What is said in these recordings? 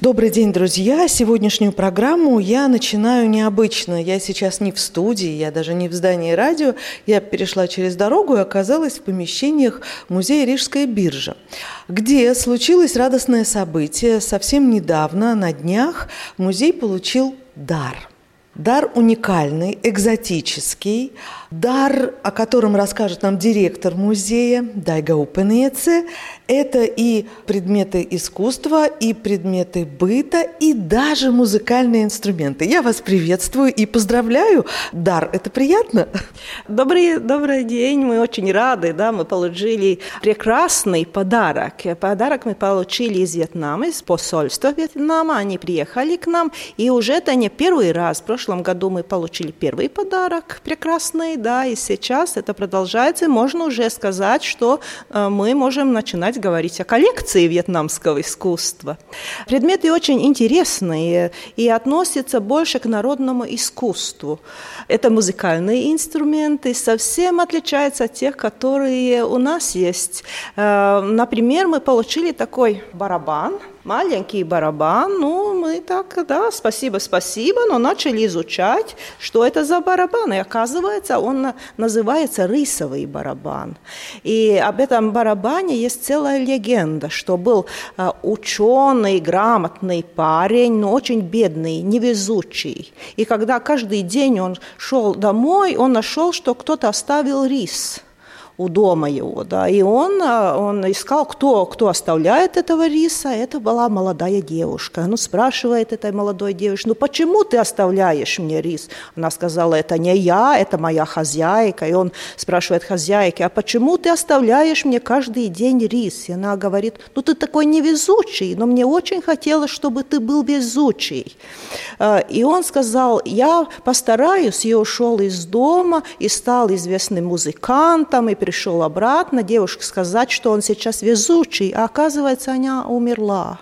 Добрый день, друзья! Сегодняшнюю программу я начинаю необычно. Я сейчас не в студии, я даже не в здании радио. Я перешла через дорогу и оказалась в помещениях музея Рижская биржа, где случилось радостное событие. Совсем недавно, на днях, музей получил дар – Дар уникальный, экзотический, дар, о котором расскажет нам директор музея Дайга Упенеце. Это и предметы искусства, и предметы быта, и даже музыкальные инструменты. Я вас приветствую и поздравляю. Дар, это приятно? Добрый, добрый день, мы очень рады, да, мы получили прекрасный подарок. Подарок мы получили из Вьетнама, из посольства Вьетнама, они приехали к нам, и уже это не первый раз, в прошлом году мы получили первый подарок прекрасный, да, и сейчас это продолжается, можно уже сказать, что э, мы можем начинать говорить о коллекции вьетнамского искусства. Предметы очень интересные и относятся больше к народному искусству. Это музыкальные инструменты, совсем отличаются от тех, которые у нас есть. Э, например, мы получили такой барабан – маленький барабан. Ну, мы так, да, спасибо, спасибо, но начали изучать, что это за барабан. И оказывается, он называется рисовый барабан. И об этом барабане есть целая легенда, что был а, ученый, грамотный парень, но очень бедный, невезучий. И когда каждый день он шел домой, он нашел, что кто-то оставил рис – у дома его, да, и он, а, он искал, кто, кто оставляет этого риса, это была молодая девушка. Ну, спрашивает этой молодой девушке, ну, почему ты оставляешь мне рис? Она сказала, это не я, это моя хозяйка. И он спрашивает хозяйки, а почему ты оставляешь мне каждый день рис? И она говорит, ну, ты такой невезучий, но мне очень хотелось, чтобы ты был везучий. А, и он сказал, я постараюсь, и ушел из дома, и стал известным музыкантом, и пришел обратно, девушке сказать, что он сейчас везучий, а оказывается, она умерла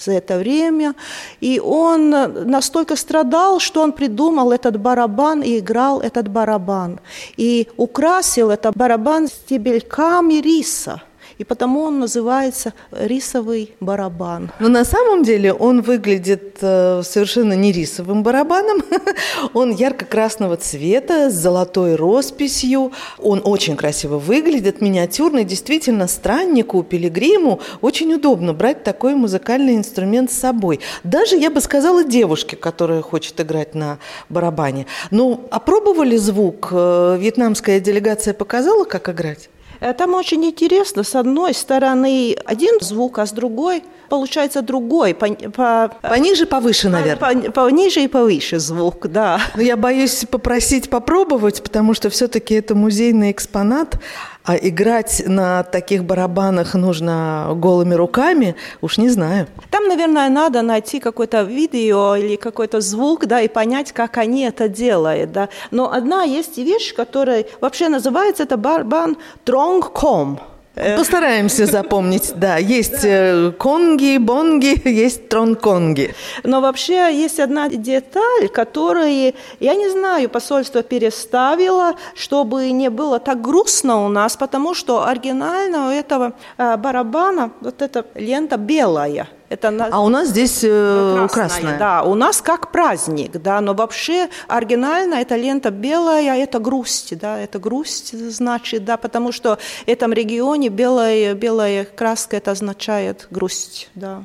за это время. И он настолько страдал, что он придумал этот барабан и играл этот барабан. И украсил этот барабан стебельками риса – и потому он называется рисовый барабан. Но на самом деле он выглядит э, совершенно не рисовым барабаном. он ярко-красного цвета с золотой росписью. Он очень красиво выглядит, миниатюрный. Действительно, страннику, пилигриму очень удобно брать такой музыкальный инструмент с собой. Даже, я бы сказала, девушке, которая хочет играть на барабане. Ну, опробовали звук? Э, вьетнамская делегация показала, как играть? Э, там очень интересно. С одной стороны один звук, а с другой получается другой. По, по, Пониже, повыше, наверное. По, пониже и повыше звук, да. Но я боюсь попросить попробовать, потому что все-таки это музейный экспонат. А играть на таких барабанах нужно голыми руками, уж не знаю. Там, наверное, надо найти какое-то видео или какой-то звук, да, и понять, как они это делают, да. Но одна есть вещь, которая вообще называется это барабан тронгком. Э, Постараемся запомнить, да. Есть э, конги, бонги, есть тронконги. Но вообще есть одна деталь, которую, я не знаю, посольство переставило, чтобы не было так грустно у нас, потому что оригинально у этого э, барабана вот эта лента белая – это на... А у нас здесь э, красная, красная. Да, у нас как праздник, да, но вообще оригинально эта лента белая, это грусть, да, это грусть значит, да, потому что в этом регионе белая, белая краска это означает грусть, да.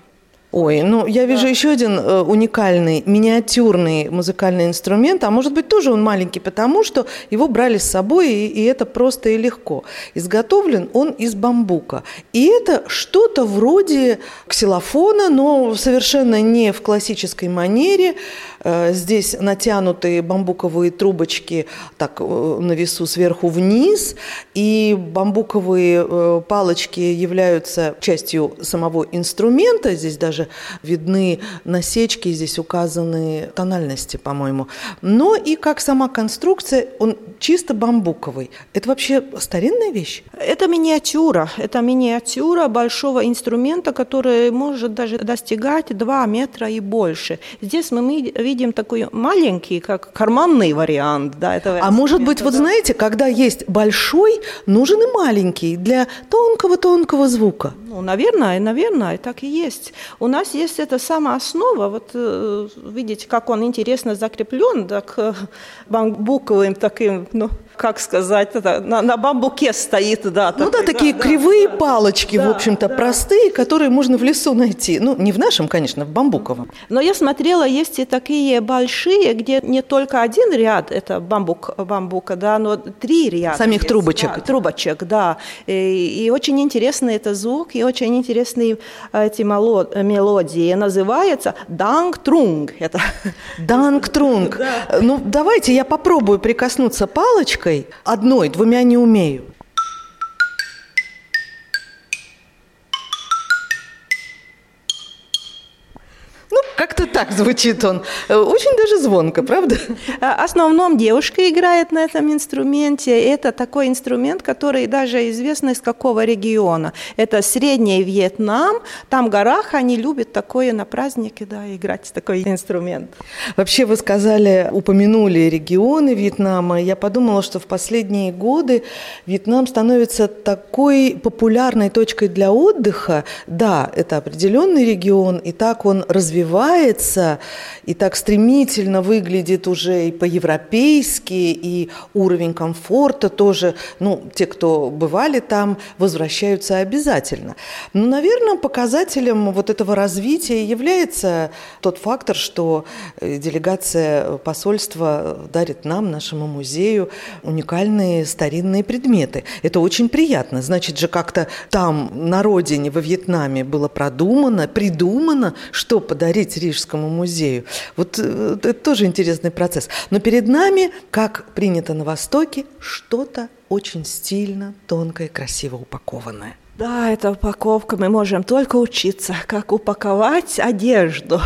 Ой, ну я вижу да. еще один э, уникальный миниатюрный музыкальный инструмент, а может быть тоже он маленький, потому что его брали с собой, и, и это просто и легко. Изготовлен он из бамбука. И это что-то вроде ксилофона, но совершенно не в классической манере. Э, здесь натянутые бамбуковые трубочки так э, на весу сверху вниз, и бамбуковые э, палочки являются частью самого инструмента. Здесь даже видны насечки, здесь указаны тональности, по-моему. Но и как сама конструкция, он чисто бамбуковый. Это вообще старинная вещь? Это миниатюра. Это миниатюра большого инструмента, который может даже достигать 2 метра и больше. Здесь мы видим такой маленький, как карманный вариант. Да, этого а может быть, вот знаете, когда есть большой, нужен и маленький для тонкого-тонкого звука? Ну, наверное, наверное, так и есть. У нас есть эта самая основа, вот э, видите, как он интересно закреплен, так э, бамбуковым таким, ну, как сказать, это, на, на бамбуке стоит, да. Ну такой, да, такие да, кривые да, палочки, да, в общем-то, да. простые, которые можно в лесу найти. Ну, не в нашем, конечно, в бамбуковом. Но я смотрела, есть и такие большие, где не только один ряд, это бамбук, бамбука, да, но три ряда. Самих есть, трубочек. Да, трубочек, да. И, и очень интересный это звук, и очень интересные эти мелодии. Называется данг-трунг. Это... Данг-трунг. Да. Ну, давайте я попробую прикоснуться палочкой палочкой одной, двумя не умею. Так звучит он. Очень даже звонко, правда? В основном девушка играет на этом инструменте. Это такой инструмент, который даже известно из какого региона. Это Средний Вьетнам. Там в горах они любят такое на празднике, да, играть такой инструмент. Вообще вы сказали, упомянули регионы Вьетнама. Я подумала, что в последние годы Вьетнам становится такой популярной точкой для отдыха. Да, это определенный регион, и так он развивается развивается и так стремительно выглядит уже и по-европейски, и уровень комфорта тоже, ну, те, кто бывали там, возвращаются обязательно. Но, наверное, показателем вот этого развития является тот фактор, что э, делегация посольства дарит нам, нашему музею, уникальные старинные предметы. Это очень приятно. Значит же, как-то там, на родине, во Вьетнаме, было продумано, придумано, что подарить Рижскому музею. Вот э, это тоже интересный процесс. Но перед нами, как принято на Востоке, что-то очень стильно, тонкое, красиво упакованное. Да, это упаковка. Мы можем только учиться, как упаковать одежду.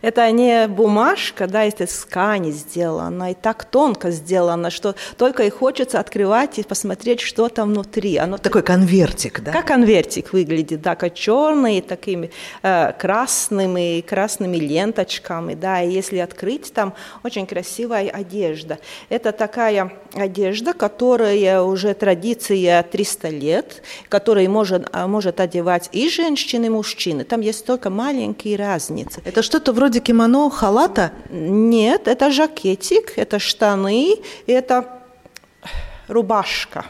Это не бумажка, да, это ткани сделана, и так тонко сделано, что только и хочется открывать и посмотреть, что там внутри. Оно Такой конвертик, да? Как конвертик выглядит, да, как черный, такими э, красными, красными ленточками, да, и если открыть, там очень красивая одежда. Это такая одежда, которая уже традиция 300 лет, которая может может, а, может одевать и женщины, и мужчины. Там есть только маленькие разницы. Это что-то вроде кимоно, халата? Нет, это жакетик, это штаны, это рубашка.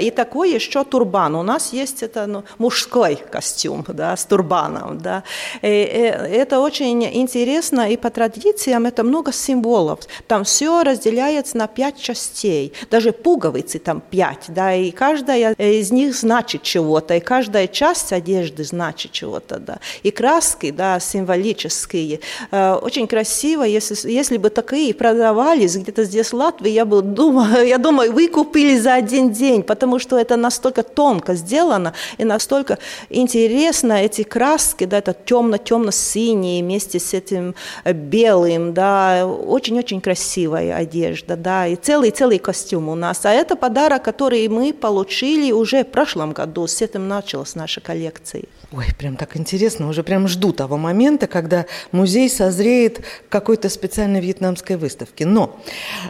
И такой еще турбан. У нас есть это ну, мужской костюм да, с турбаном. Да. И, и это очень интересно, и по традициям это много символов. Там все разделяется на пять частей, даже пуговицы там пять, да, и каждая из них значит чего-то, и каждая часть одежды значит чего-то, да. И краски, да, символические. Очень красиво, если, если бы такие продавались где-то здесь в Латвии, я бы думаю, я думаю, вы купили за один день, потому что это настолько тонко сделано и настолько интересно эти краски, да, это темно-темно-синие вместе с этим э, белым, да, очень-очень красивая одежда, да, и целый-целый костюм у нас. А это подарок, который мы получили уже в прошлом году, с этим началась наша коллекция. Ой, прям так интересно, уже прям жду того момента, когда музей созреет какой-то специальной вьетнамской выставке. Но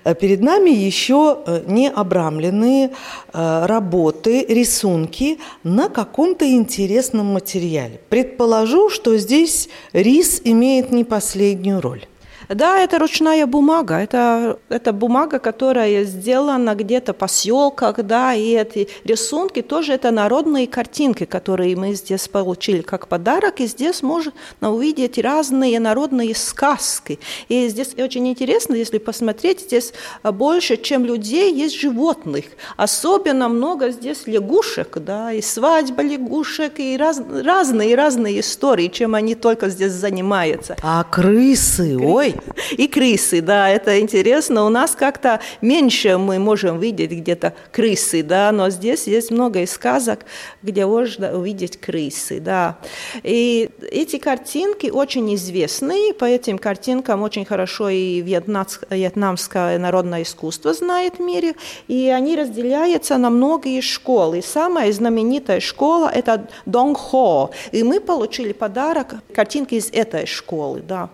э, перед нами еще э, не обрамленные э, работы, рисунки на каком-то интересном материале. Предположу, что здесь рис имеет не последнюю роль. Да, это ручная бумага. Это, это бумага, которая сделана где-то в поселках, да, и эти рисунки тоже это народные картинки, которые мы здесь получили как подарок, и здесь можно увидеть разные народные сказки. И здесь очень интересно, если посмотреть, здесь больше, чем людей, есть животных. Особенно много здесь лягушек, да, и свадьба лягушек, и раз, разные-разные истории, чем они только здесь занимаются. А крысы, крысы. Ой, и крысы, да, это интересно. У нас как-то меньше мы можем видеть где-то крысы, да, но здесь есть много из сказок, где можно увидеть крысы, да. И эти картинки очень известны, по этим картинкам очень хорошо и вьетнамское народное искусство знает в мире, и они разделяются на многие школы. самая знаменитая школа – это Донг Хо, и мы получили подарок картинки из этой школы, да.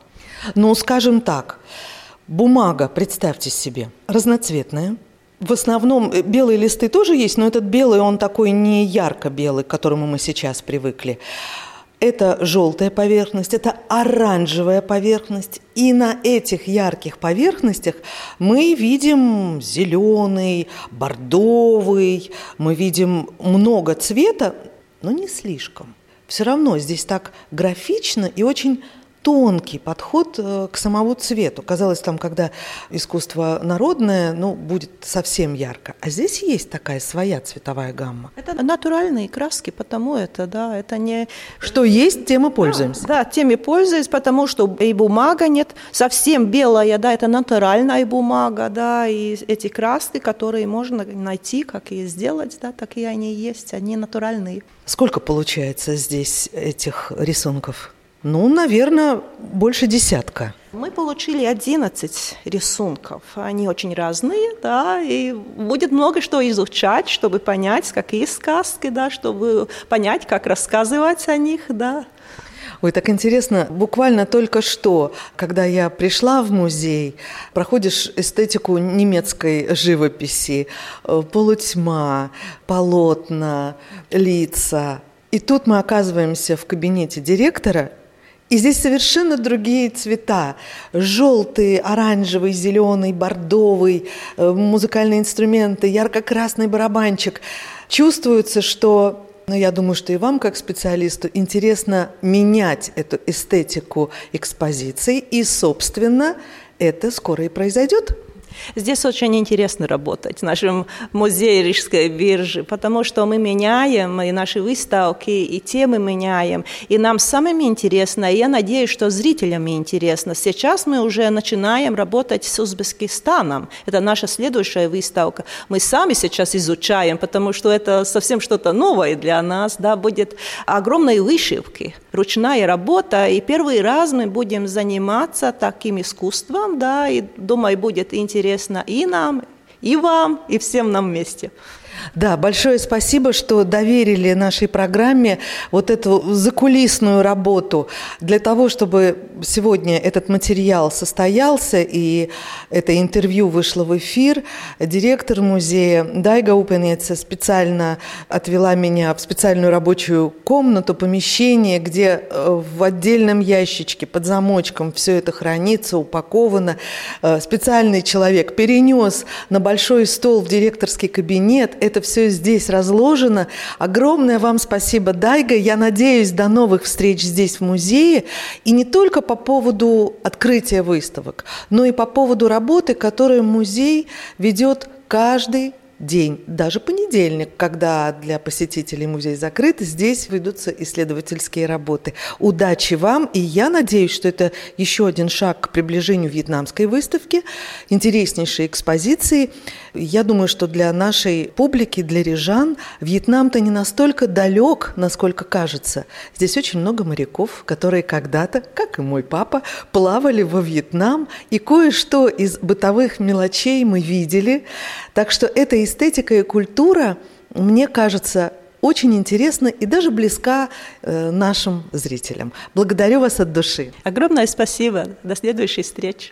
Ну, скажем так, бумага, представьте себе, разноцветная. В основном э, белые листы тоже есть, но этот белый, он такой не ярко-белый, к которому мы сейчас привыкли. Это желтая поверхность, это оранжевая поверхность. И на этих ярких поверхностях мы видим зеленый, бордовый, мы видим много цвета, но не слишком. Все равно здесь так графично и очень тонкий подход э, к самому цвету. Казалось, там, когда искусство народное, ну, будет совсем ярко. А здесь есть такая своя цветовая гамма. Это натуральные краски, потому это, да, это не... Что есть, тем и пользуемся. Да, да теми пользуюсь, потому что и бумага нет, совсем белая, да, это натуральная бумага, да, и эти краски, которые можно найти, как и сделать, да, так и они есть, они натуральные. Сколько получается здесь этих рисунков? Ну, наверное, больше десятка. Мы получили 11 рисунков. Они очень разные, да, и будет много что изучать, чтобы понять, какие сказки, да, чтобы понять, как рассказывать о них, да. Ой, так интересно, буквально только что, когда я пришла в музей, проходишь эстетику немецкой живописи, э, полутьма, полотна, лица. И тут мы оказываемся в кабинете директора, и здесь совершенно другие цвета. Желтый, оранжевый, зеленый, бордовый, э, музыкальные инструменты, ярко-красный барабанчик. Чувствуется, что но ну, я думаю, что и вам, как специалисту, интересно менять эту эстетику экспозиции, и, собственно, это скоро и произойдет. Здесь очень интересно работать в нашем музее Рижской биржи, потому что мы меняем и наши выставки, и темы меняем, и нам самим интересно, и я надеюсь, что зрителям интересно. Сейчас мы уже начинаем работать с Узбекистаном. Это наша следующая выставка. Мы сами сейчас изучаем, потому что это совсем что-то новое для нас, да, будет огромные вышивки, ручная работа, и первый раз мы будем заниматься таким искусством, да, и думаю, будет интересно интересно и нам, и вам, и всем нам вместе. Да, большое спасибо, что доверили нашей программе вот эту закулисную работу для того, чтобы сегодня этот материал состоялся и это интервью вышло в эфир. Директор музея Дайга Упенеца специально отвела меня в специальную рабочую комнату, помещение, где э, в отдельном ящичке под замочком все это хранится, упаковано. Э, специальный человек перенес на большой стол в директорский кабинет это все здесь разложено. Огромное вам спасибо, Дайга. Я надеюсь, до новых встреч здесь в музее. И не только по поводу открытия выставок, но и по поводу работы, которую музей ведет каждый день, даже понедельник, когда для посетителей музей закрыт, здесь ведутся исследовательские работы. Удачи вам, и я надеюсь, что это еще один шаг к приближению вьетнамской выставки, интереснейшей экспозиции. Я думаю, что для нашей публики, для рижан, Вьетнам-то не настолько далек, насколько кажется. Здесь очень много моряков, которые когда-то, как и мой папа, плавали во Вьетнам, и кое-что из бытовых мелочей мы видели. Так что это эстетика и культура, мне кажется, очень интересна и даже близка э, нашим зрителям. Благодарю вас от души. Огромное спасибо. До следующей встречи.